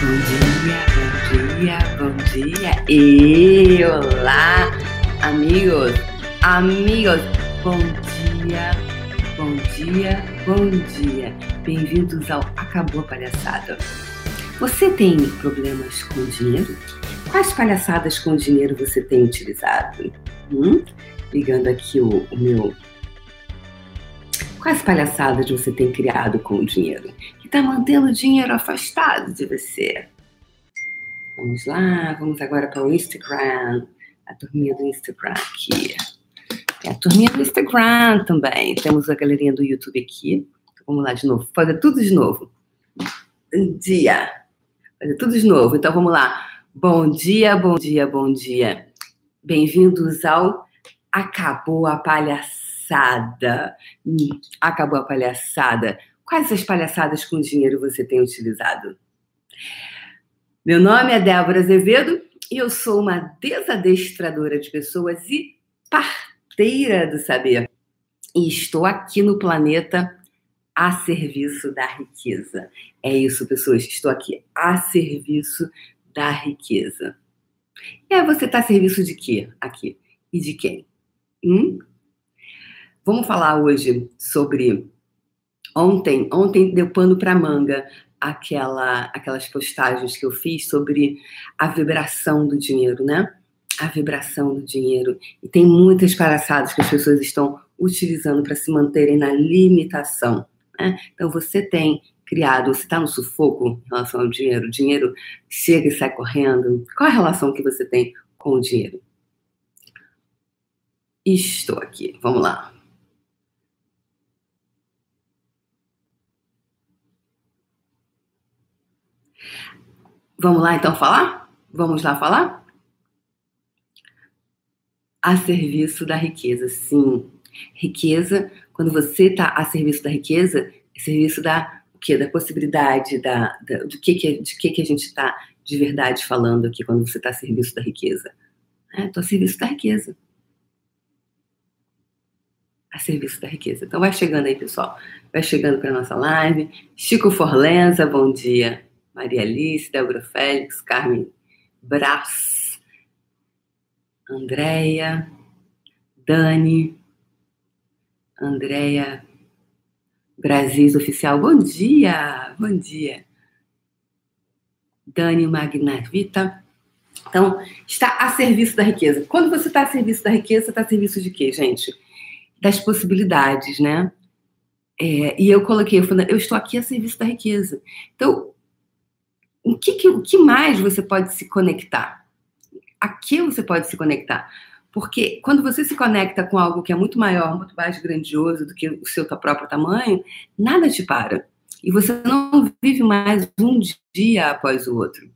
Bom dia, bom dia, bom dia. E olá, amigos, amigos. Bom dia, bom dia, bom dia. Bem-vindos ao Acabou a Palhaçada. Você tem problemas com dinheiro? Quais palhaçadas com dinheiro você tem utilizado? Hum? Ligando aqui o, o meu Quais palhaçadas você tem criado com o dinheiro? Está mantendo o dinheiro afastado de você? Vamos lá, vamos agora para o Instagram. A turminha do Instagram aqui. Tem a turminha do Instagram também. Temos a galerinha do YouTube aqui. Vamos lá de novo. Fazer tudo de novo. Bom dia. Fazer tudo de novo. Então vamos lá. Bom dia, bom dia, bom dia. Bem-vindos ao Acabou a Palhaçada palhaçada. Hum, acabou a palhaçada. Quais as palhaçadas com dinheiro você tem utilizado? Meu nome é Débora Azevedo e eu sou uma desadestradora de pessoas e parteira do saber. E estou aqui no planeta a serviço da riqueza. É isso, pessoas. Estou aqui a serviço da riqueza. E aí, você está a serviço de quê aqui? E de quem? Hum? Vamos falar hoje sobre ontem, ontem deu pano para manga aquela aquelas postagens que eu fiz sobre a vibração do dinheiro, né? A vibração do dinheiro. E tem muitas palhaçadas que as pessoas estão utilizando para se manterem na limitação. Né? Então você tem criado, você está no sufoco em relação ao dinheiro, o dinheiro chega e sai correndo. Qual a relação que você tem com o dinheiro? Estou aqui, vamos lá. Vamos lá então falar? Vamos lá falar? A serviço da riqueza, sim. Riqueza, quando você está a serviço da riqueza, é serviço da o quê? Da possibilidade, da, da do que, que de que, que a gente está de verdade falando aqui quando você está a serviço da riqueza. Estou é, a serviço da riqueza. A serviço da riqueza. Então vai chegando aí, pessoal. Vai chegando para nossa live. Chico Forlenza, bom dia. Maria Alice, Débora Félix, Carmen Brás, Andréia, Dani, Andréia Brasis Oficial, bom dia, bom dia. Dani Magnavita. Então, está a serviço da riqueza. Quando você está a serviço da riqueza, você está a serviço de quê, gente? Das possibilidades, né? É, e eu coloquei, eu, falei, eu estou aqui a serviço da riqueza. Então, o que, que, o que mais você pode se conectar? A que você pode se conectar? Porque quando você se conecta com algo que é muito maior, muito mais grandioso do que o seu próprio tamanho, nada te para. E você não vive mais um dia após o outro.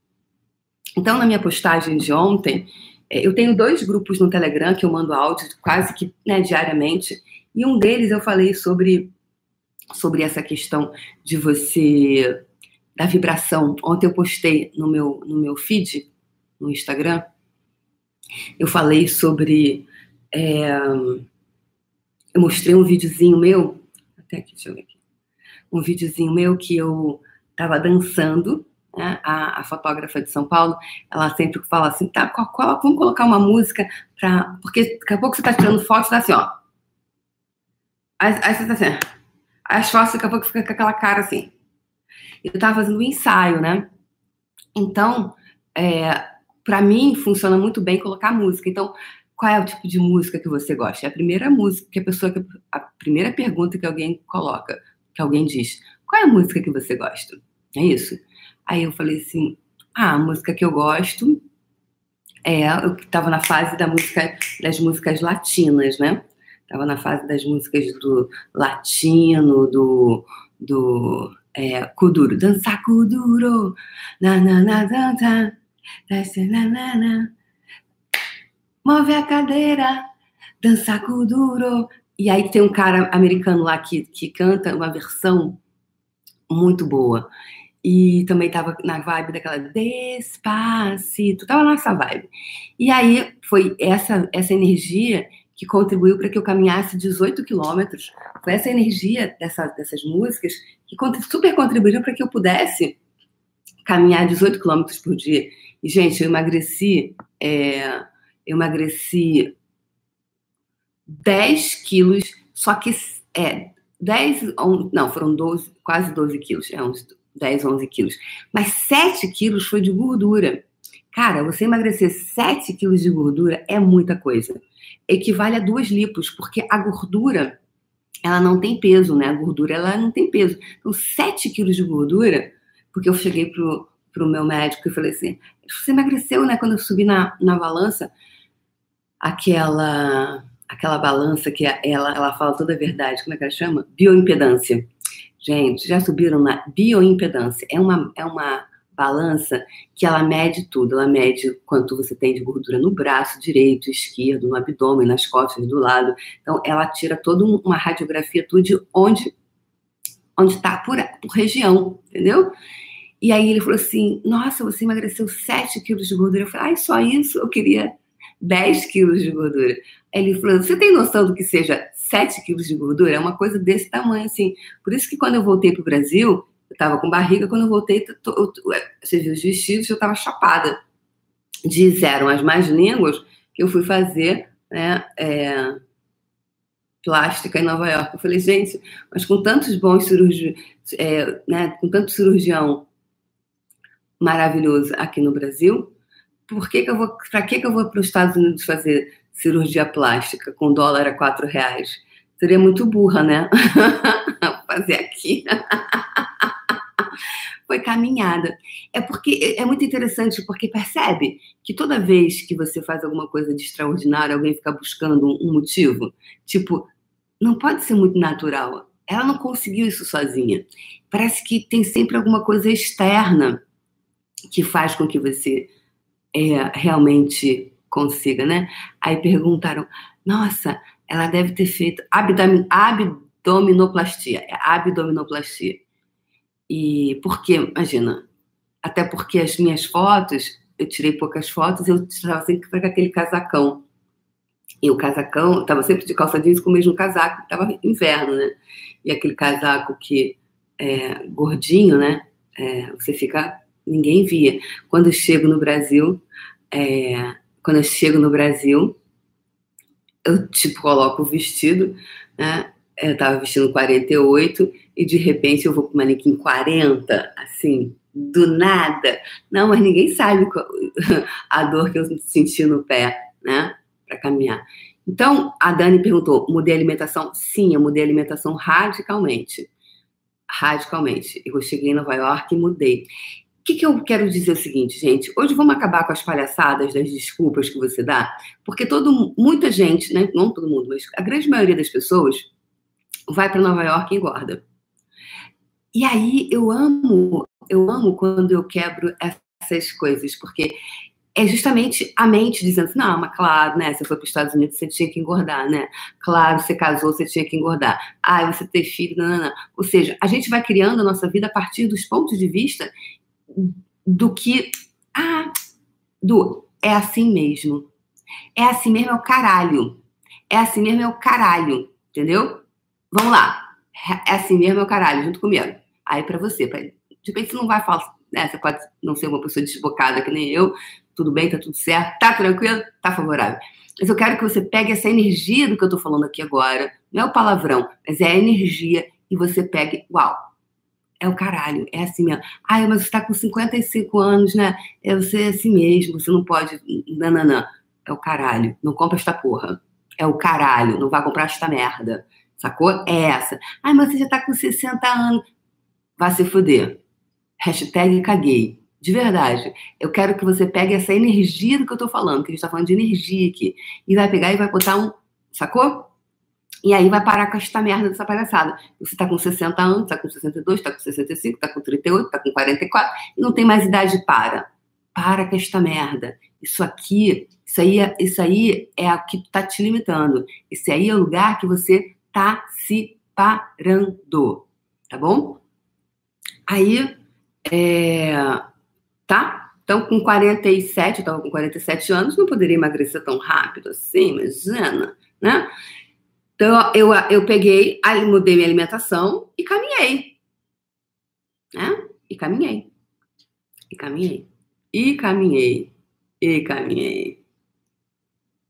Então, na minha postagem de ontem, é, eu tenho dois grupos no Telegram que eu mando áudio quase que né, diariamente. E um deles eu falei sobre, sobre essa questão de você da vibração. Ontem eu postei no meu, no meu feed, no Instagram, eu falei sobre. É, eu mostrei um videozinho meu, até aqui, deixa eu ver aqui. Um videozinho meu que eu estava dançando, né, a, a, fotógrafa de São Paulo, ela sempre fala assim, tá, qual, qual, vamos colocar uma música para porque daqui a pouco você está tirando foto, tá assim, ó. Aí, aí você tá assim, as fotos daqui a pouco fica com aquela cara assim eu estava fazendo um ensaio, né? Então, é, para mim, funciona muito bem colocar música. Então, qual é o tipo de música que você gosta? É a primeira música que a pessoa, a primeira pergunta que alguém coloca, que alguém diz, qual é a música que você gosta? É isso? Aí eu falei assim, ah, a música que eu gosto é, eu estava na fase da música, das músicas latinas, né? Estava na fase das músicas do latino, do, do é, kuduro, dançar kuduro, na na na dança, desce na na na, move a cadeira, dançar kuduro. E aí tem um cara americano lá que, que canta uma versão muito boa. E também tava na vibe daquela Despacito, tava nessa vibe. E aí foi essa essa energia que contribuiu para que eu caminhasse 18 quilômetros. Foi essa energia dessa, dessas músicas que super contribuiu para que eu pudesse caminhar 18 quilômetros por dia. E, gente, eu emagreci, é, eu emagreci 10 quilos, só que é, 10, não, foram 12, quase 12 quilos, é uns 10, 11 quilos. Mas 7 quilos foi de gordura. Cara, você emagrecer 7 quilos de gordura é muita coisa. Equivale a duas lipos, porque a gordura, ela não tem peso, né? A gordura, ela não tem peso. Então, 7 quilos de gordura, porque eu cheguei pro, pro meu médico e falei assim, você emagreceu, né? Quando eu subi na, na balança, aquela aquela balança que ela, ela fala toda a verdade, como é que ela chama? Bioimpedância. Gente, já subiram na bioimpedância? É uma, é uma balança que ela mede tudo. Ela mede quanto você tem de gordura no braço direito, esquerdo, no abdômen, nas costas, do lado. Então, ela tira toda uma radiografia tudo de onde onde está por, por região, entendeu? E aí ele falou assim: Nossa, você emagreceu 7 quilos de gordura. Eu falei: Ai, só isso? Eu queria 10 quilos de gordura. Ele falou: Você tem noção do que seja 7 quilos de gordura? É uma coisa desse tamanho, assim. Por isso que quando eu voltei para o Brasil, estava com barriga. Quando eu voltei, você viu os vestidos, eu estava chapada. Disseram as mais línguas que eu fui fazer né, é, plástica em Nova York. Eu falei, gente, mas com tantos bons cirurgiões, é, né, com tanto cirurgião maravilhoso aqui no Brasil, por que, que eu vou, para que, que eu vou para os Estados Unidos fazer cirurgia plástica com dólar a quatro reais? Seria muito burra, né? fazer aqui. Foi caminhada. É porque é muito interessante, porque percebe que toda vez que você faz alguma coisa de extraordinário, alguém fica buscando um motivo. Tipo, não pode ser muito natural. Ela não conseguiu isso sozinha. Parece que tem sempre alguma coisa externa que faz com que você é, realmente consiga, né? Aí perguntaram, nossa, ela deve ter feito abdomin, abdominoplastia, é abdominoplastia. E por quê? Imagina, até porque as minhas fotos, eu tirei poucas fotos, eu estava sempre com aquele casacão. E o casacão, estava sempre de calça jeans com o mesmo casaco, estava inverno, né? E aquele casaco que é gordinho, né? É, você fica ninguém via. Quando eu chego no Brasil, é, quando eu chego no Brasil, eu tipo coloco o vestido, né? Eu tava vestindo 48 e de repente eu vou com o manequim 40, assim, do nada. Não, mas ninguém sabe a dor que eu senti no pé, né? Para caminhar. Então, a Dani perguntou: mudei a alimentação? Sim, eu mudei a alimentação radicalmente. Radicalmente. Eu cheguei em Nova York e mudei. O que, que, eu quero dizer o seguinte, gente? Hoje vamos acabar com as palhaçadas das desculpas que você dá, porque todo, muita gente, né? Não todo mundo, mas a grande maioria das pessoas vai para Nova York e engorda. E aí eu amo, eu amo quando eu quebro essas coisas, porque é justamente a mente dizendo assim, não, mas claro, né? Você foi para os Estados Unidos, você tinha que engordar, né? Claro, você casou, você tinha que engordar. Ah, você ter filho, não, não, não. Ou seja, a gente vai criando a nossa vida a partir dos pontos de vista do que. Ah, do. É assim mesmo. É assim mesmo, é o caralho. É assim mesmo, é o caralho. Entendeu? Vamos lá. É assim mesmo, o caralho, junto comigo. Aí para você, pra, de repente você não vai falar, né? Você pode não ser uma pessoa desbocada que nem eu. Tudo bem, tá tudo certo, tá tranquilo, tá favorável. Mas eu quero que você pegue essa energia do que eu tô falando aqui agora. Não é o palavrão, mas é a energia e você pegue, uau, é o caralho, é assim mesmo. Ai, mas você tá com 55 anos, né? É você é assim mesmo, você não pode. Não. É o caralho. Não compra esta porra. É o caralho. Não vai comprar esta merda. Sacou? É essa. Ai, mas você já tá com 60 anos. Vai se fuder. Hashtag caguei. De verdade. Eu quero que você pegue essa energia do que eu tô falando, que a gente tá falando de energia aqui. E vai pegar e vai botar um. Sacou? E aí vai parar com esta merda dessa palhaçada. Você tá com 60 anos, tá com 62, tá com 65, tá com 38, tá com 44, e não tem mais idade para. Para com esta merda. Isso aqui, isso aí, é, isso aí é o que tá te limitando. Esse aí é o lugar que você tá se parando. Tá bom? Aí, é, tá? Então, com 47, eu tava com 47 anos, não poderia emagrecer tão rápido assim, imagina, né? Então, eu, eu peguei, mudei minha alimentação e caminhei. Né? E caminhei. E caminhei. E caminhei. E caminhei.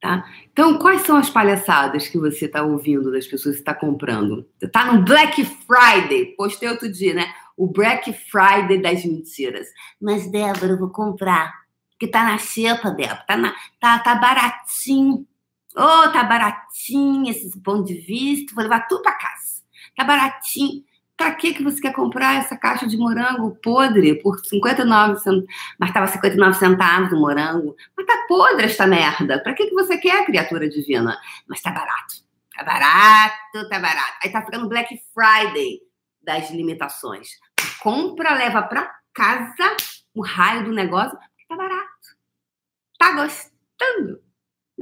Tá? Então, quais são as palhaçadas que você está ouvindo das pessoas que está comprando? Está no Black Friday, postei outro dia, né? O Black Friday das mentiras. Mas, Débora, eu vou comprar. Porque tá na xepa, Débora. Tá, na, tá, tá baratinho. Oh, tá baratinho esses pontos de vista. Vou levar tudo para casa. Tá baratinho. Pra que que você quer comprar essa caixa de morango podre por 59 centavos? Mas tava 59 centavos o morango. Mas tá podre esta merda. Pra que que você quer, criatura divina? Mas tá barato. Tá barato, tá barato. Aí tá ficando Black Friday das limitações. Compra, leva pra casa o raio do negócio, porque tá barato. Tá gostando?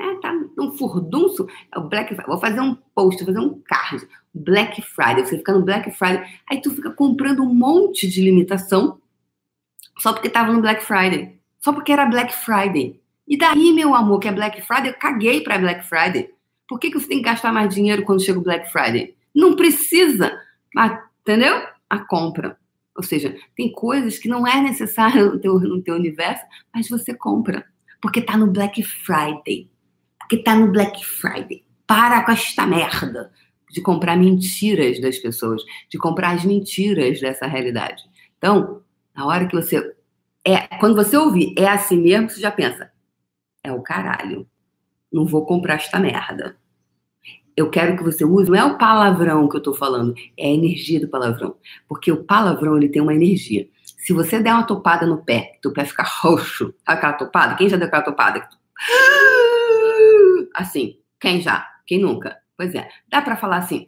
Né? Tá num furdunço, é o Black Friday. Vou fazer um post, vou fazer um card. Black Friday, você fica no Black Friday, aí tu fica comprando um monte de limitação só porque tava no Black Friday. Só porque era Black Friday. E daí, meu amor, que é Black Friday, eu caguei pra Black Friday. Por que, que você tem que gastar mais dinheiro quando chega o Black Friday? Não precisa, entendeu? A compra. Ou seja, tem coisas que não é necessário no teu, no teu universo, mas você compra. Porque tá no Black Friday que tá no Black Friday. Para com esta merda de comprar mentiras das pessoas, de comprar as mentiras dessa realidade. Então, na hora que você é, quando você ouvir é assim mesmo, você já pensa, é o caralho. Não vou comprar esta merda. Eu quero que você use, não é o palavrão que eu tô falando, é a energia do palavrão. Porque o palavrão, ele tem uma energia. Se você der uma topada no pé, teu pé fica roxo, aquela topada, quem já deu aquela topada? Assim, quem já? Quem nunca? Pois é, dá para falar assim.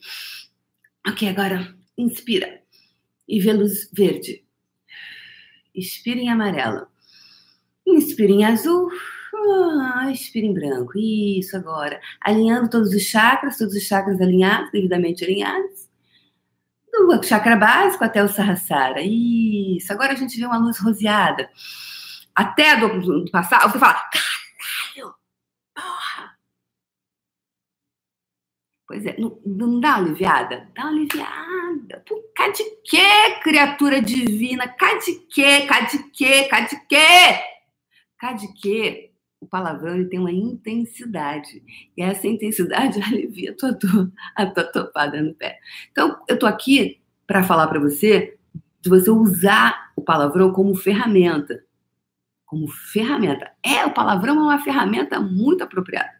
Ok, agora inspira e vê luz verde. Expira em amarelo. Inspira em azul. Ah, expira em branco. Isso agora. Alinhando todos os chakras, todos os chakras alinhados, devidamente alinhados. Do chakra básico até o Sahasrara. Isso. Agora a gente vê uma luz roseada. Até do, do passado, você fala, caralho, porra, Pois é, não, não dá uma aliviada? Dá uma aliviada. Por cá de quê, criatura divina? Cá de quê? Cá de quê? Cá de quê? Cá de quê? O palavrão ele tem uma intensidade. E essa intensidade alivia a tua a tua topada no pé. Então, eu tô aqui para falar para você de você usar o palavrão como ferramenta. Como ferramenta. É, o palavrão é uma ferramenta muito apropriada.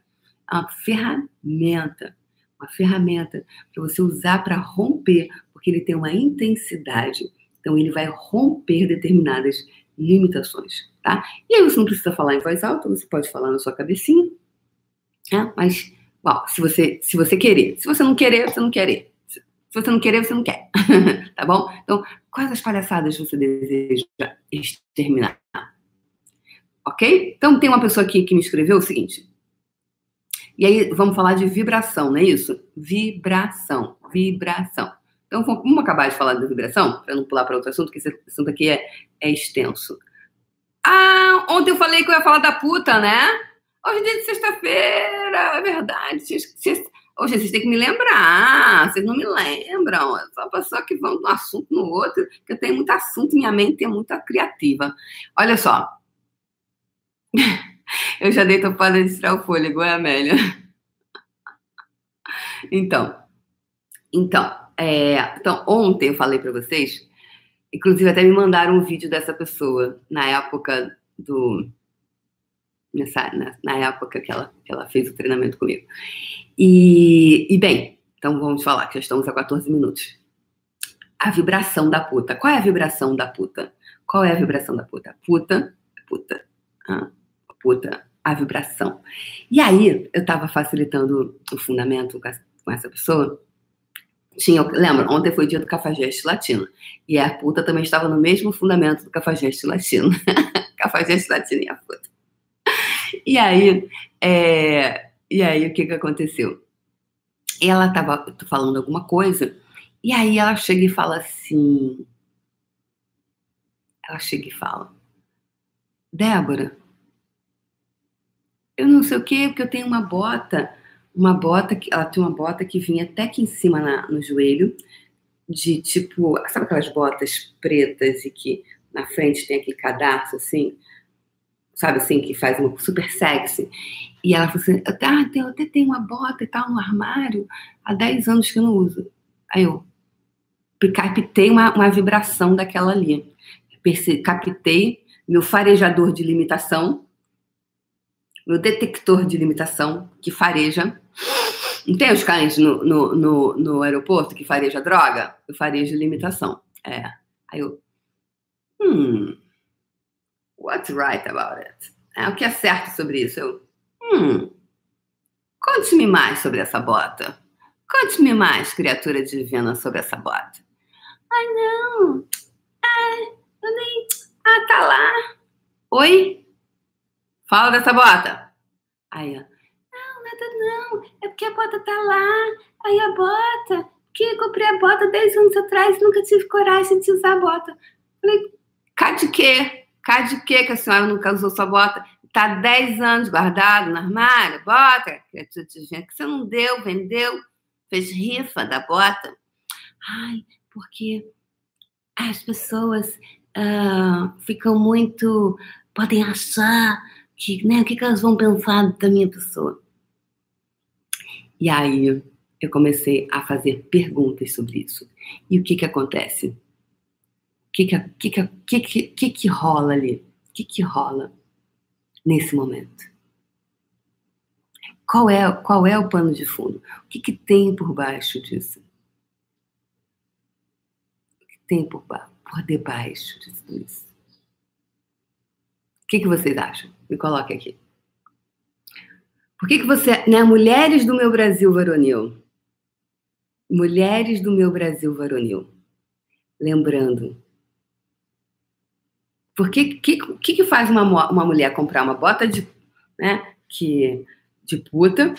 É uma ferramenta uma ferramenta para você usar para romper, porque ele tem uma intensidade. Então, ele vai romper determinadas limitações, tá? E aí você não precisa falar em voz alta, você pode falar na sua cabecinha, né? Mas, se você, se você querer. Se você não querer, você não querer. Se você não querer, você não quer, tá bom? Então, quais as palhaçadas você deseja exterminar? Ok? Então, tem uma pessoa aqui que me escreveu o seguinte: e aí vamos falar de vibração, não é isso? Vibração, vibração. Então vamos acabar de falar da vibração, para não pular para outro assunto, que esse assunto aqui é, é extenso. Ah, ontem eu falei que eu ia falar da puta, né? Hoje é dia de sexta-feira, é verdade. Hoje vocês têm que me lembrar, vocês não me lembram. É só pessoa que vão de um assunto no outro, que eu tenho muito assunto, minha mente é muito criativa. Olha só. Eu já dei topada de tirar o fôlego, é, Amélia? Então, então, é, então ontem eu falei para vocês, inclusive até me mandaram um vídeo dessa pessoa na época do nessa na, na época que ela, que ela fez o treinamento comigo. E, e bem, então vamos falar que já estamos a 14 minutos. A vibração da puta. Qual é a vibração da puta? Qual é a vibração da puta? Puta, puta. Ah, puta, a vibração. E aí, eu estava facilitando o fundamento com essa pessoa. Tinha, lembra, ontem foi dia do cafajeste latino. E a puta também estava no mesmo fundamento do cafajeste latino. cafajeste latino e a puta. E aí, é, e aí o que que aconteceu? Ela estava falando alguma coisa, e aí ela chega e fala assim. Ela chega e fala: Débora, eu não sei o que, porque eu tenho uma bota, uma bota que ela tem uma bota que vinha até aqui em cima na, no joelho, de tipo, sabe aquelas botas pretas e que na frente tem aquele cadarço assim, sabe assim, que faz uma super sexy. E ela falou assim: ah, eu até tenho uma bota e tal no armário, há 10 anos que eu não uso. Aí eu captei uma, uma vibração daquela ali. Captei meu farejador de limitação, meu detector de limitação, que fareja. Não tem os cães no, no, no, no aeroporto que fareja droga? Eu farejo limitação. É. Aí eu. Hum. What's right about it? É, o que é certo sobre isso? Eu. Hum. Conte-me mais sobre essa bota. Conte-me mais, criatura divina, sobre essa bota. Ai, não. Ah, eu nem. Ah, tá lá. Oi? Fala dessa bota. Aí, ó. Não, nada não. É porque a bota tá lá. Aí a bota. Que comprei a bota 10 anos atrás e nunca tive coragem de usar a bota. Falei, cá de quê? Cá de quê que a senhora nunca usou sua bota? Tá 10 anos guardado no armário, bota, que você não deu, vendeu, fez rifa da bota. Ai, porque as pessoas uh, ficam muito. podem achar que, né, o que, que elas vão pensar da minha pessoa. E aí eu comecei a fazer perguntas sobre isso. E o que que acontece? O que que, que, que, que, que, que rola ali? O que que rola nesse momento? Qual é, qual é o pano de fundo? O que, que tem por baixo disso? tem por, por debaixo de tudo isso? Que, que vocês acham? Me coloque aqui. Por que, que você. Né, mulheres do meu Brasil varonil. Mulheres do meu Brasil varonil. Lembrando. Por que, que, que, que faz uma, uma mulher comprar uma bota de, né, que, de puta,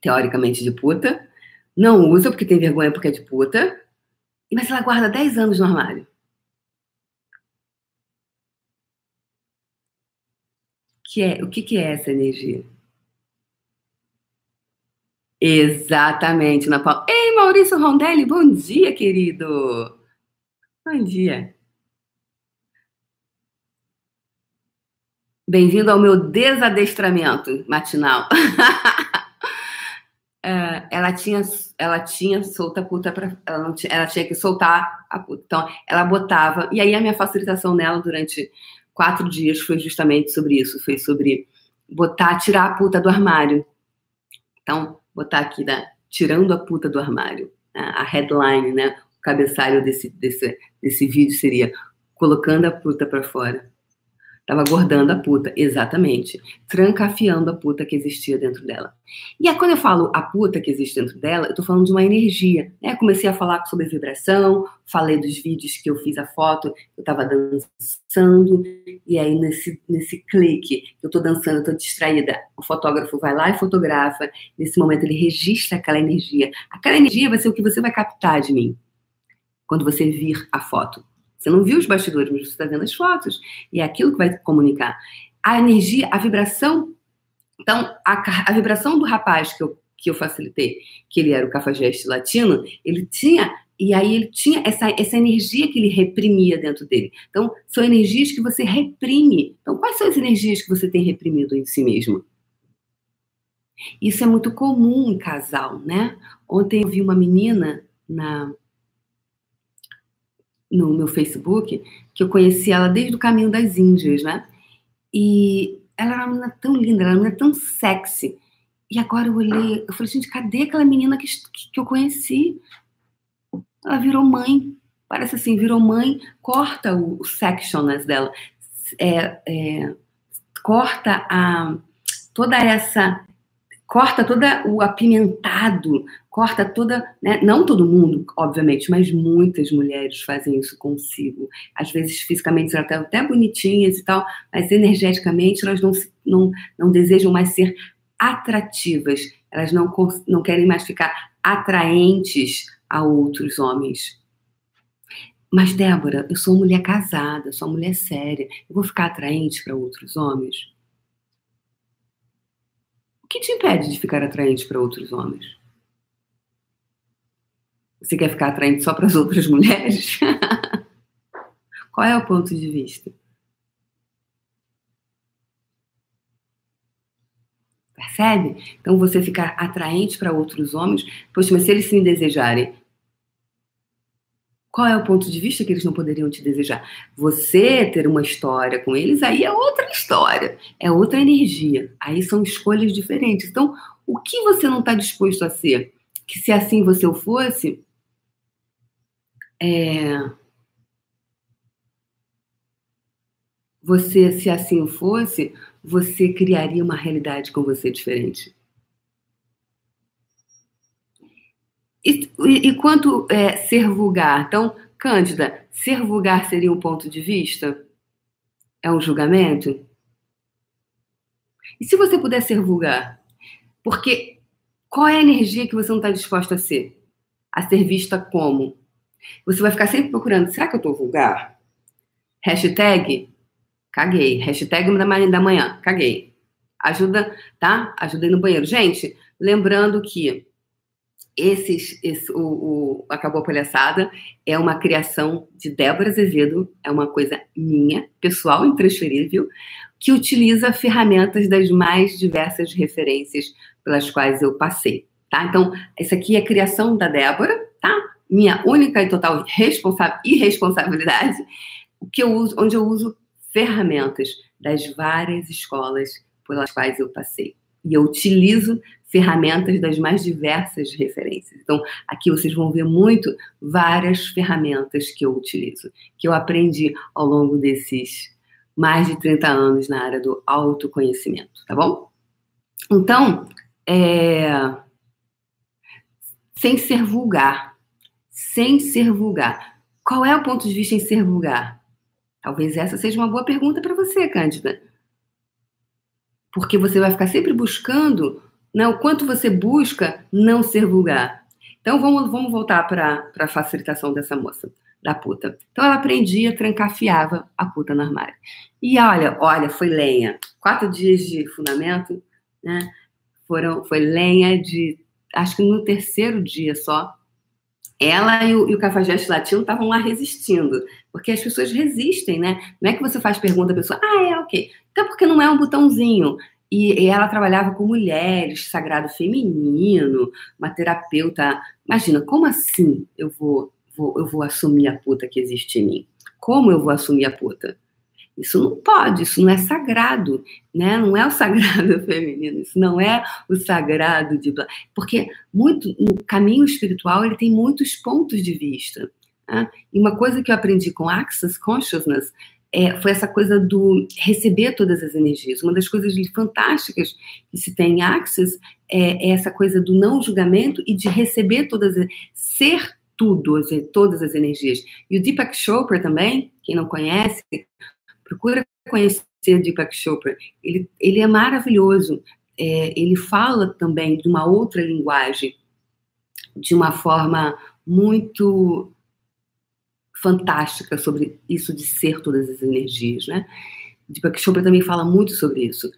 teoricamente de puta, não usa porque tem vergonha porque é de puta, mas ela guarda 10 anos no armário. Que é, o que, que é essa energia? Exatamente, Ana Paula. Ei, Maurício Rondelli, bom dia, querido. Bom dia. Bem-vindo ao meu desadestramento matinal. É, ela tinha ela tinha solta a puta para ela não tinha, ela tinha que soltar a puta. Então ela botava e aí a minha facilitação nela durante quatro dias foi justamente sobre isso, foi sobre botar tirar a puta do armário. Então botar aqui da tirando a puta do armário, né? a headline, né? O cabeçalho desse desse desse vídeo seria colocando a puta para fora. Tava guardando a puta, exatamente. Trancafiando a puta que existia dentro dela. E aí, quando eu falo a puta que existe dentro dela, eu tô falando de uma energia. Né? Comecei a falar sobre vibração, falei dos vídeos que eu fiz a foto, eu tava dançando, e aí nesse, nesse clique, eu tô dançando, eu tô distraída, o fotógrafo vai lá e fotografa. Nesse momento, ele registra aquela energia. Aquela energia vai ser o que você vai captar de mim quando você vir a foto. Você não viu os bastidores, mas você está vendo as fotos. E é aquilo que vai comunicar. A energia, a vibração. Então, a, a vibração do rapaz que eu, que eu facilitei, que ele era o cafajeste latino, ele tinha. E aí ele tinha essa, essa energia que ele reprimia dentro dele. Então, são energias que você reprime. Então, quais são as energias que você tem reprimido em si mesmo? Isso é muito comum em casal, né? Ontem eu vi uma menina na, no meu Facebook, que eu conheci ela desde o caminho das Índias, né? E ela era uma menina tão linda, ela era uma menina tão sexy. E agora eu olhei, eu falei, gente, cadê aquela menina que, que eu conheci? Ela virou mãe. Parece assim, virou mãe, corta o, o dela. É, é, corta a, toda essa corta todo o apimentado, corta toda, né? não todo mundo, obviamente, mas muitas mulheres fazem isso consigo. Às vezes fisicamente elas estão até bonitinhas e tal, mas energeticamente elas não, não, não desejam mais ser atrativas, elas não, não querem mais ficar atraentes a outros homens. Mas, Débora, eu sou mulher casada, sou mulher séria, eu vou ficar atraente para outros homens? O que te impede de ficar atraente para outros homens? Você quer ficar atraente só para as outras mulheres? Qual é o ponto de vista? Percebe? Então você ficar atraente para outros homens, poxa, mas se eles se desejarem, qual é o ponto de vista que eles não poderiam te desejar? Você ter uma história com eles, aí é outra história, é outra energia. Aí são escolhas diferentes. Então, o que você não está disposto a ser? Que se assim você o fosse, é... você, se assim fosse, você criaria uma realidade com você diferente. E, e, e quanto é, ser vulgar? Então, Cândida, ser vulgar seria um ponto de vista? É um julgamento? E se você puder ser vulgar? Porque qual é a energia que você não está disposta a ser? A ser vista como? Você vai ficar sempre procurando, será que eu estou vulgar? Hashtag Caguei. Hashtag da manhã. Caguei. Ajuda, tá? Ajudei no banheiro. Gente, lembrando que esses, esse, o, o Acabou a Palhaçada é uma criação de Débora Azevedo, é uma coisa minha, pessoal, intransferível, que utiliza ferramentas das mais diversas referências pelas quais eu passei, tá? Então, essa aqui é a criação da Débora, tá? Minha única e total responsa irresponsabilidade, o que eu uso, onde eu uso ferramentas das várias escolas pelas quais eu passei. E eu utilizo ferramentas das mais diversas referências. Então, aqui vocês vão ver muito várias ferramentas que eu utilizo, que eu aprendi ao longo desses mais de 30 anos na área do autoconhecimento, tá bom? Então, é... sem ser vulgar, sem ser vulgar. Qual é o ponto de vista em ser vulgar? Talvez essa seja uma boa pergunta para você, Cândida. Porque você vai ficar sempre buscando né, o quanto você busca não ser vulgar. Então vamos, vamos voltar para a facilitação dessa moça, da puta. Então ela aprendia, trancafiava a puta no armário. E olha, olha, foi lenha. Quatro dias de fundamento, né? Foram, foi lenha de. Acho que no terceiro dia só, ela e o, e o Cafajeste Latino estavam lá resistindo, porque as pessoas resistem, né? Não é que você faz pergunta à pessoa, ah, é, ok. Então, porque não é um botãozinho. E, e ela trabalhava com mulheres, sagrado feminino, uma terapeuta. Imagina, como assim eu vou, vou, eu vou assumir a puta que existe em mim? Como eu vou assumir a puta? Isso não pode, isso não é sagrado, né? Não é o sagrado feminino, isso não é o sagrado de porque muito no caminho espiritual ele tem muitos pontos de vista. Né? E uma coisa que eu aprendi com Access Consciousness é, foi essa coisa do receber todas as energias. Uma das coisas fantásticas que se tem em Access é, é essa coisa do não julgamento e de receber todas, ser tudo, todas as energias. E o Deepak Chopra também, quem não conhece, Procura conhecer Deepak Chopra. Ele, ele é maravilhoso. É, ele fala também de uma outra linguagem, de uma forma muito fantástica sobre isso de ser todas as energias, né? Deepak Chopra também fala muito sobre isso.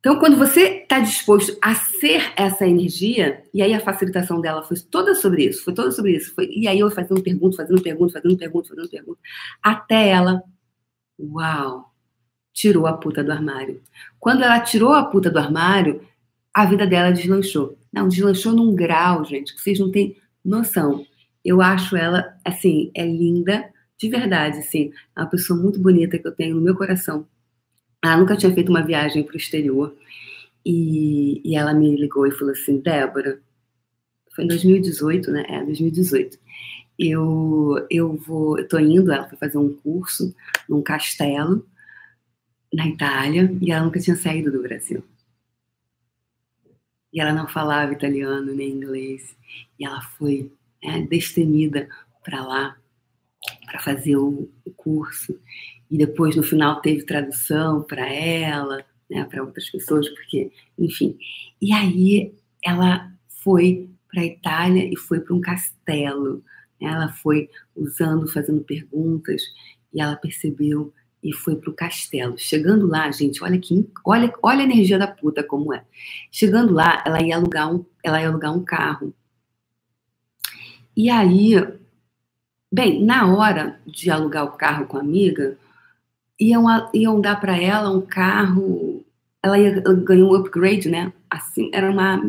Então, quando você está disposto a ser essa energia, e aí a facilitação dela foi toda sobre isso, foi toda sobre isso, foi, e aí eu fazendo pergunta, fazendo pergunta, fazendo pergunta, fazendo pergunta, até ela Uau! Tirou a puta do armário. Quando ela tirou a puta do armário, a vida dela deslanchou. Não, deslanchou num grau, gente, que vocês não têm noção. Eu acho ela, assim, é linda, de verdade, assim. É uma pessoa muito bonita que eu tenho no meu coração. Ela nunca tinha feito uma viagem para o exterior. E, e ela me ligou e falou assim: Débora, foi em 2018, né? É, 2018 eu, eu vou, eu tô indo, ela foi fazer um curso num castelo na Itália e ela nunca tinha saído do Brasil. E ela não falava italiano nem inglês. E ela foi né, destemida para lá para fazer o, o, curso. E depois, no final, teve tradução para ela, né, para outras pessoas, porque, enfim. E aí ela foi para a Itália e foi para um castelo ela foi usando, fazendo perguntas, e ela percebeu e foi para o castelo. Chegando lá, gente, olha que olha, olha a energia da puta como é. Chegando lá, ela ia alugar um, ela ia alugar um carro. E aí Bem, na hora de alugar o carro com a amiga, iam, iam dar para ela um carro. Ela, ia, ela ganhou um upgrade, né? Assim, era uma,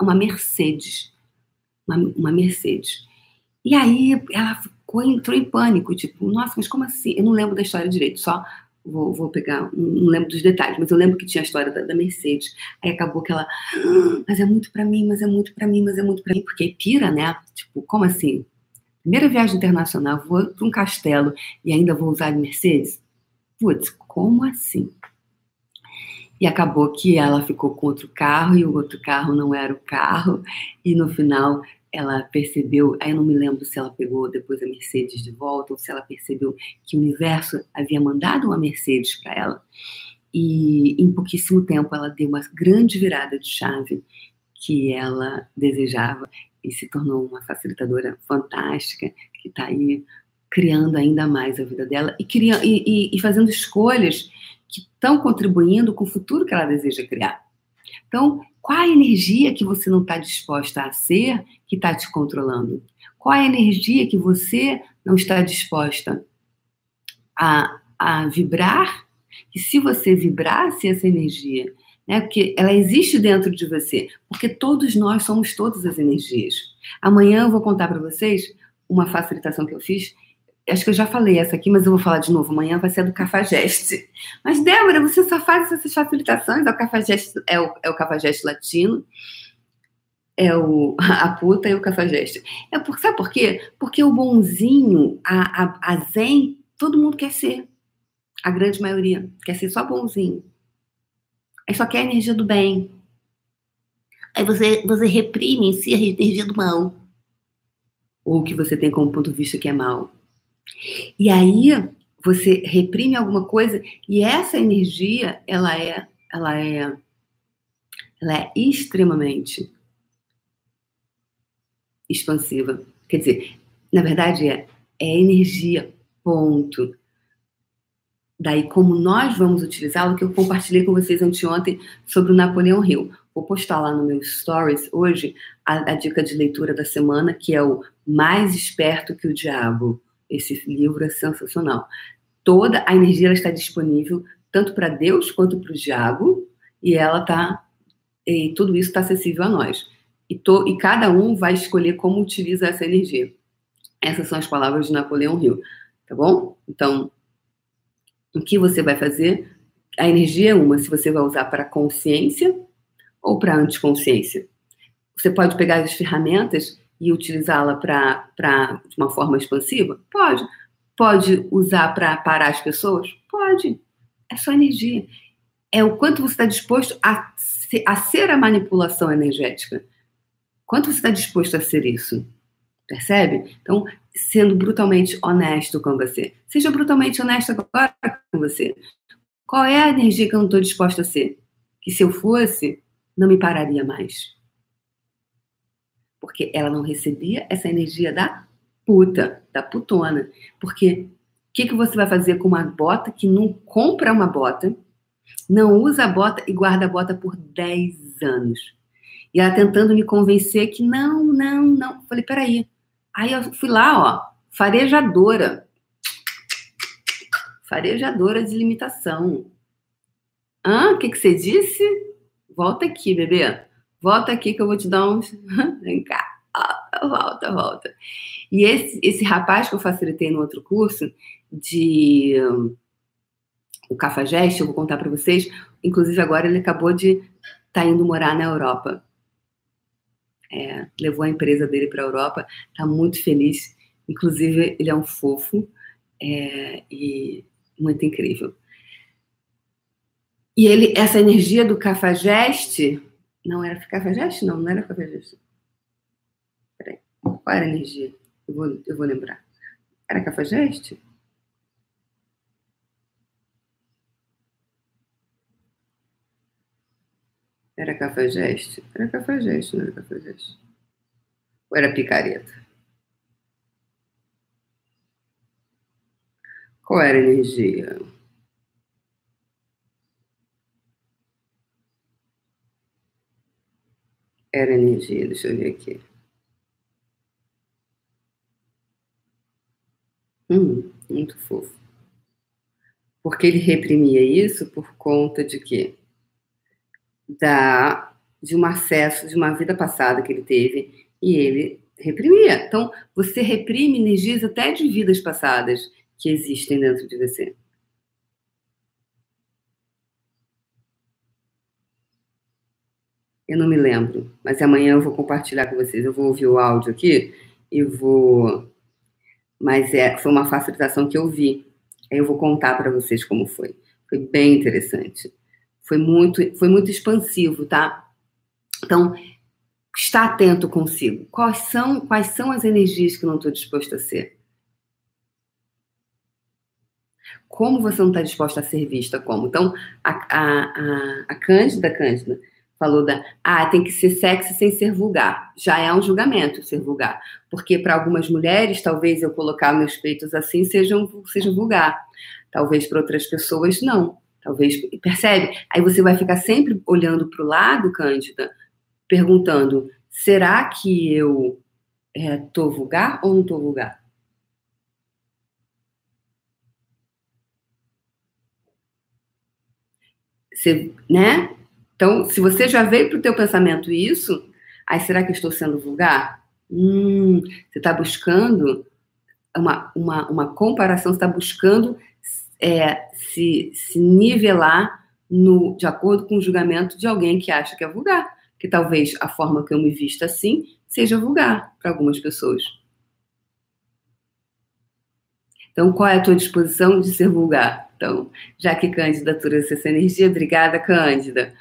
uma Mercedes. Uma, uma Mercedes. E aí ela ficou, entrou em pânico, tipo, nossa, mas como assim? Eu não lembro da história direito, só vou, vou pegar, não lembro dos detalhes, mas eu lembro que tinha a história da, da Mercedes. Aí acabou que ela, ah, mas é muito para mim, mas é muito para mim, mas é muito para mim, porque pira, né? Tipo, como assim? Primeira viagem internacional, vou para um castelo e ainda vou usar a Mercedes? Putz, como assim? E acabou que ela ficou com outro carro e o outro carro não era o carro, e no final ela percebeu, aí eu não me lembro se ela pegou depois a Mercedes de volta ou se ela percebeu que o universo havia mandado uma Mercedes para ela. E em pouquíssimo tempo ela deu uma grande virada de chave que ela desejava e se tornou uma facilitadora fantástica que está aí criando ainda mais a vida dela e, criando, e, e, e fazendo escolhas que estão contribuindo com o futuro que ela deseja criar. Então, qual a energia que você não está disposta a ser que está te controlando? Qual a energia que você não está disposta a, a vibrar? E se você vibrasse essa energia, né, porque ela existe dentro de você, porque todos nós somos todas as energias. Amanhã eu vou contar para vocês uma facilitação que eu fiz acho que eu já falei essa aqui, mas eu vou falar de novo. Amanhã vai ser a do Cafajeste. Mas, Débora, você só faz essas facilitações. É o Cafajeste, é o, é o Cafajeste latino, é o, a puta e o Cafajeste. É por, sabe por quê? Porque o bonzinho, a, a, a zen, todo mundo quer ser. A grande maioria quer ser só bonzinho. Aí só quer a energia do bem. Aí você, você reprime em si a energia do mal. Ou o que você tem como ponto de vista que é mal. E aí você reprime alguma coisa e essa energia, ela é, ela é, ela é extremamente expansiva. Quer dizer, na verdade é, é energia, ponto. Daí, como nós vamos utilizá-lo, que eu compartilhei com vocês anteontem sobre o Napoleão Hill. Vou postar lá no meu stories hoje a, a dica de leitura da semana, que é o Mais Esperto que o Diabo esse livro é sensacional. Toda a energia ela está disponível tanto para Deus quanto para o diabo, e ela tá e tudo isso está acessível a nós. E, to, e cada um vai escolher como utiliza essa energia. Essas são as palavras de Napoleão Hill, tá bom? Então, o que você vai fazer? A energia é uma, se você vai usar para consciência ou para anticonsciência. Você pode pegar as ferramentas e utilizá-la para de uma forma expansiva? Pode. Pode usar para parar as pessoas? Pode. É só energia. É o quanto você está disposto a, a ser a manipulação energética. Quanto você está disposto a ser isso? Percebe? Então, sendo brutalmente honesto com você. Seja brutalmente honesto agora com você. Qual é a energia que eu não estou disposta a ser? Que se eu fosse, não me pararia mais porque ela não recebia essa energia da puta, da putona. Porque o que, que você vai fazer com uma bota que não compra uma bota, não usa a bota e guarda a bota por 10 anos? E ela tentando me convencer que não, não, não. Falei, peraí. Aí eu fui lá, ó, farejadora. Farejadora de limitação. Hã? O que, que você disse? Volta aqui, bebê. Volta aqui que eu vou te dar uns. Vem cá. Volta, volta. E esse, esse rapaz que eu facilitei no outro curso, de o Cafajeste, eu vou contar para vocês. Inclusive, agora ele acabou de estar tá indo morar na Europa. É, levou a empresa dele para a Europa, está muito feliz. Inclusive, ele é um fofo é, e muito incrível. E ele, essa energia do Cafajeste não era cafajeste? Não, não era cafajeste. Peraí. Qual era a energia? Eu vou, eu vou lembrar. Era cafajeste? Era cafajeste? Era cafajeste, não era cafajeste. Ou era picareta? Qual era a energia? Era energia, deixa eu ver aqui. Hum, muito fofo. Porque ele reprimia isso por conta de quê? Da, de um acesso de uma vida passada que ele teve e ele reprimia. Então, você reprime energias até de vidas passadas que existem dentro de você. Eu não me lembro, mas amanhã eu vou compartilhar com vocês. Eu vou ouvir o áudio aqui e vou. Mas é, foi uma facilitação que eu vi. Aí eu vou contar para vocês como foi. Foi bem interessante. Foi muito, foi muito expansivo, tá? Então, está atento consigo. Quais são, quais são as energias que eu não estou disposto a ser? Como você não está disposta a ser vista? Como? Então, a, a, a, a Cândida, Cândida, falou da, ah, tem que ser sexy sem ser vulgar. Já é um julgamento ser vulgar. Porque para algumas mulheres, talvez eu colocar meus peitos assim seja, seja vulgar. Talvez para outras pessoas, não. Talvez, percebe? Aí você vai ficar sempre olhando para o lado, Cândida, perguntando: será que eu é, vulgar ou não estou vulgar? Você, né? Então, se você já veio para o teu pensamento isso, aí será que eu estou sendo vulgar? Hum, você está buscando uma, uma, uma comparação, você está buscando é, se, se nivelar no, de acordo com o julgamento de alguém que acha que é vulgar. Que talvez a forma que eu me vista assim seja vulgar para algumas pessoas. Então, qual é a tua disposição de ser vulgar? Então, já que Cândida trouxe essa energia, obrigada, Cândida.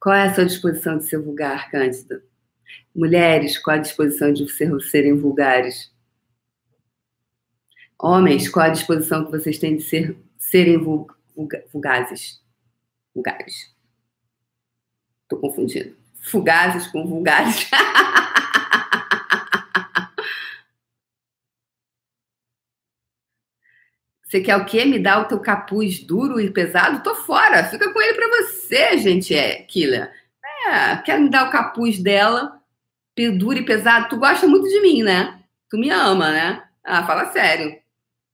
Qual é a sua disposição de ser vulgar, Cândida? Mulheres, qual a disposição de ser, serem vulgares? Homens, qual a disposição que vocês têm de ser, serem vulgazes? Vulgares. Estou confundindo. Fugazes com vulgares. Você quer o quê? Me dar o teu capuz duro e pesado? Tô fora. Fica com ele para você, gente, é killer. É, quer me dar o capuz dela, duro e pesado? Tu gosta muito de mim, né? Tu me ama, né? Ah, fala sério.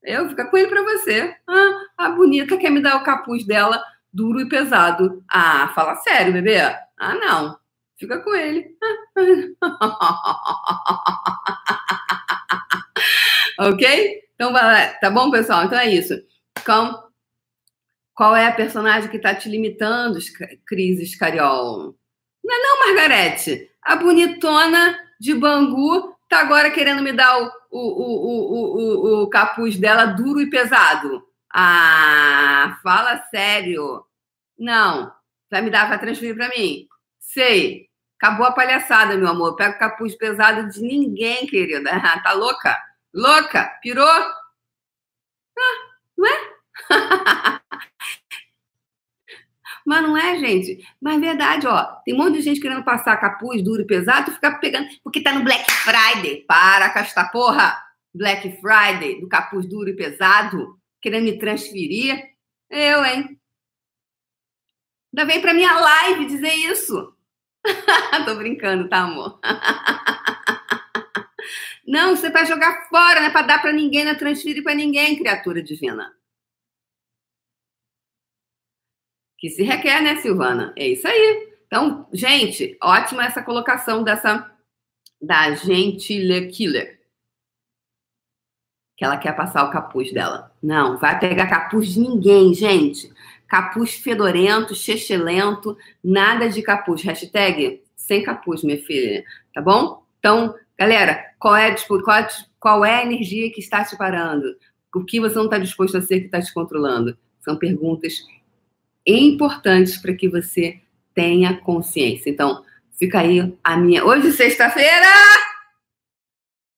Eu fica com ele para você. Ah, a bonita quer me dar o capuz dela, duro e pesado. Ah, fala sério, bebê. Ah, não. Fica com ele. ok? Então, tá bom, pessoal? Então é isso. Então, qual é a personagem que está te limitando, Cris Escariol? Não é não, Margarete? A bonitona de Bangu tá agora querendo me dar o, o, o, o, o, capuz dela duro e pesado. Ah, fala sério. Não. Vai me dar, vai transferir para mim? Sei. Acabou a palhaçada, meu amor. Pega o capuz pesado de ninguém, querida. tá louca? Louca? Pirou? Ah, não é? Mas não é, gente. Mas é verdade, ó. Tem um monte de gente querendo passar capuz duro e pesado e ficar pegando. Porque tá no Black Friday. Para com esta porra. Black Friday, do capuz duro e pesado. Querendo me transferir. Eu, hein? Ainda vem pra minha live dizer isso. Tô brincando, tá, amor? Não, você vai jogar fora, não é para dar para ninguém, não é transferir para ninguém, criatura divina. Que se requer, né, Silvana? É isso aí. Então, gente, ótima essa colocação dessa da Gentile Killer. Que ela quer passar o capuz dela. Não, vai pegar capuz de ninguém, gente. Capuz fedorento, chechelento, nada de capuz. Hashtag sem capuz, minha filha. Tá bom? Então, Galera, qual é, qual, é, qual é a energia que está te parando? O que você não está disposto a ser que está te controlando? São perguntas importantes para que você tenha consciência. Então, fica aí a minha. Hoje, sexta-feira!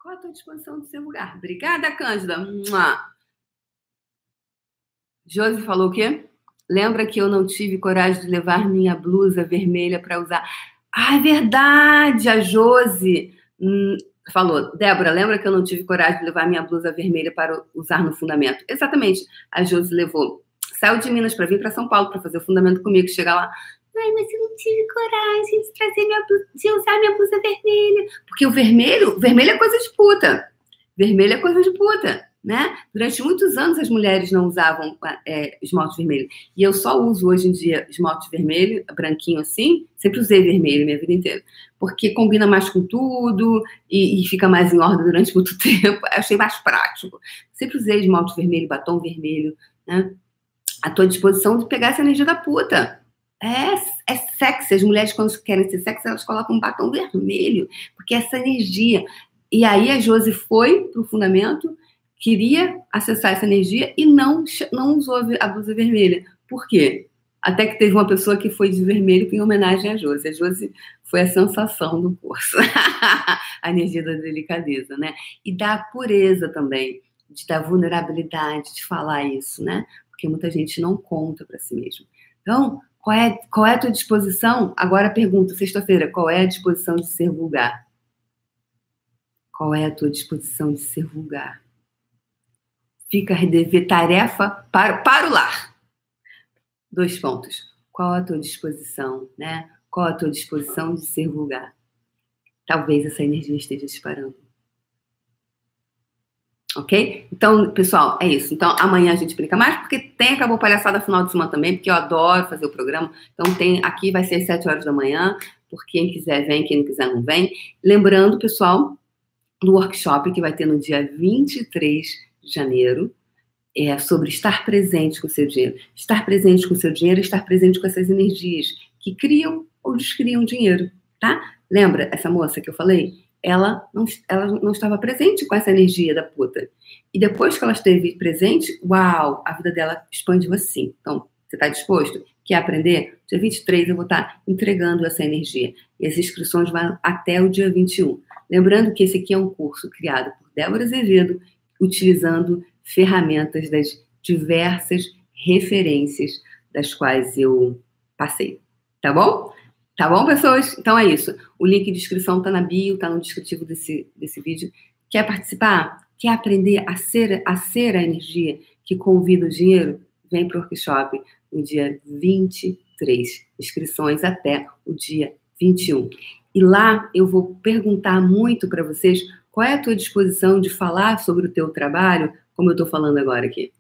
Qual a tua disposição do seu lugar? Obrigada, Cândida. Josi falou o quê? Lembra que eu não tive coragem de levar minha blusa vermelha para usar? Ah, é verdade, a Josi Hum, falou, Débora, lembra que eu não tive coragem de levar minha blusa vermelha para usar no fundamento? Exatamente. A Josi levou. Saiu de Minas para vir para São Paulo para fazer o fundamento comigo. Chega lá, Ai, mas eu não tive coragem de trazer minha de usar minha blusa vermelha. Porque o vermelho, vermelho é coisa de puta. Vermelho é coisa de puta. né? Durante muitos anos as mulheres não usavam é, esmalte vermelho. E eu só uso hoje em dia esmalte vermelho, branquinho assim. Sempre usei vermelho minha vida inteira. Porque combina mais com tudo e, e fica mais em ordem durante muito tempo. Eu achei mais prático. Sempre usei esmalte vermelho, batom vermelho, né? À tua disposição de pegar essa energia da puta. É, é sexy. As mulheres, quando querem ser sexy, elas colocam um batom vermelho, porque é essa energia. E aí a Josi foi pro fundamento queria acessar essa energia e não, não usou a blusa vermelha. Por quê? Até que teve uma pessoa que foi de vermelho em homenagem a Josi. A Josi foi a sensação do curso. a energia da delicadeza, né? E da pureza também, de da vulnerabilidade, de falar isso, né? Porque muita gente não conta para si mesmo. Então, qual é, qual é a tua disposição? Agora pergunta, sexta-feira, qual é a disposição de ser vulgar? Qual é a tua disposição de ser vulgar? fica a dever tarefa para, para o lar. Dois pontos. Qual a tua disposição, né? Qual a tua disposição de ser vulgar? Talvez essa energia esteja disparando. Ok? Então, pessoal, é isso. Então, amanhã a gente explica mais, porque tem Acabou Palhaçada final de semana também, porque eu adoro fazer o programa. Então, tem aqui vai ser às 7 horas da manhã, por quem quiser vem, quem não quiser não vem. Lembrando, pessoal, do workshop que vai ter no dia 23 de janeiro, é sobre estar presente com o seu dinheiro. Estar presente com o seu dinheiro, estar presente com essas energias que criam ou descriam dinheiro, tá? Lembra essa moça que eu falei? Ela não, ela não estava presente com essa energia da puta. E depois que ela esteve presente, uau, a vida dela expandiu assim. Então, você está disposto? Quer aprender? Dia 23 eu vou estar tá entregando essa energia. E as inscrições vão até o dia 21. Lembrando que esse aqui é um curso criado por Débora Azevedo utilizando ferramentas das diversas referências das quais eu passei. Tá bom? Tá bom, pessoas? Então é isso. O link de inscrição tá na bio, tá no descritivo desse, desse vídeo. Quer participar? Quer aprender a ser, a ser a energia que convida o dinheiro? Vem para o workshop no dia 23. Inscrições até o dia 21. E lá eu vou perguntar muito para vocês qual é a tua disposição de falar sobre o teu trabalho, como eu estou falando agora aqui?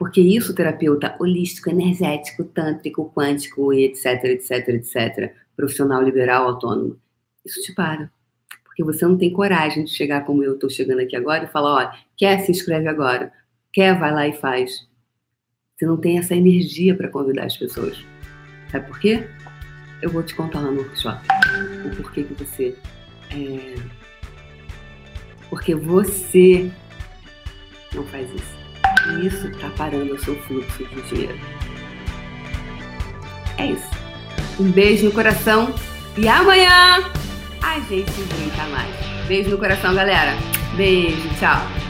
Porque isso, terapeuta holístico, energético, tântrico, quântico etc, etc, etc, profissional liberal, autônomo, isso te para. Porque você não tem coragem de chegar como eu estou chegando aqui agora e falar, olha, quer se inscreve agora, quer vai lá e faz. Você não tem essa energia para convidar as pessoas. Sabe por quê? Eu vou te contar lá no workshop o porquê que você é... Porque você não faz isso. E isso está parando o seu fluxo de dinheiro. É isso. Um beijo no coração e amanhã a gente brinca mais. Beijo no coração, galera. Beijo, tchau.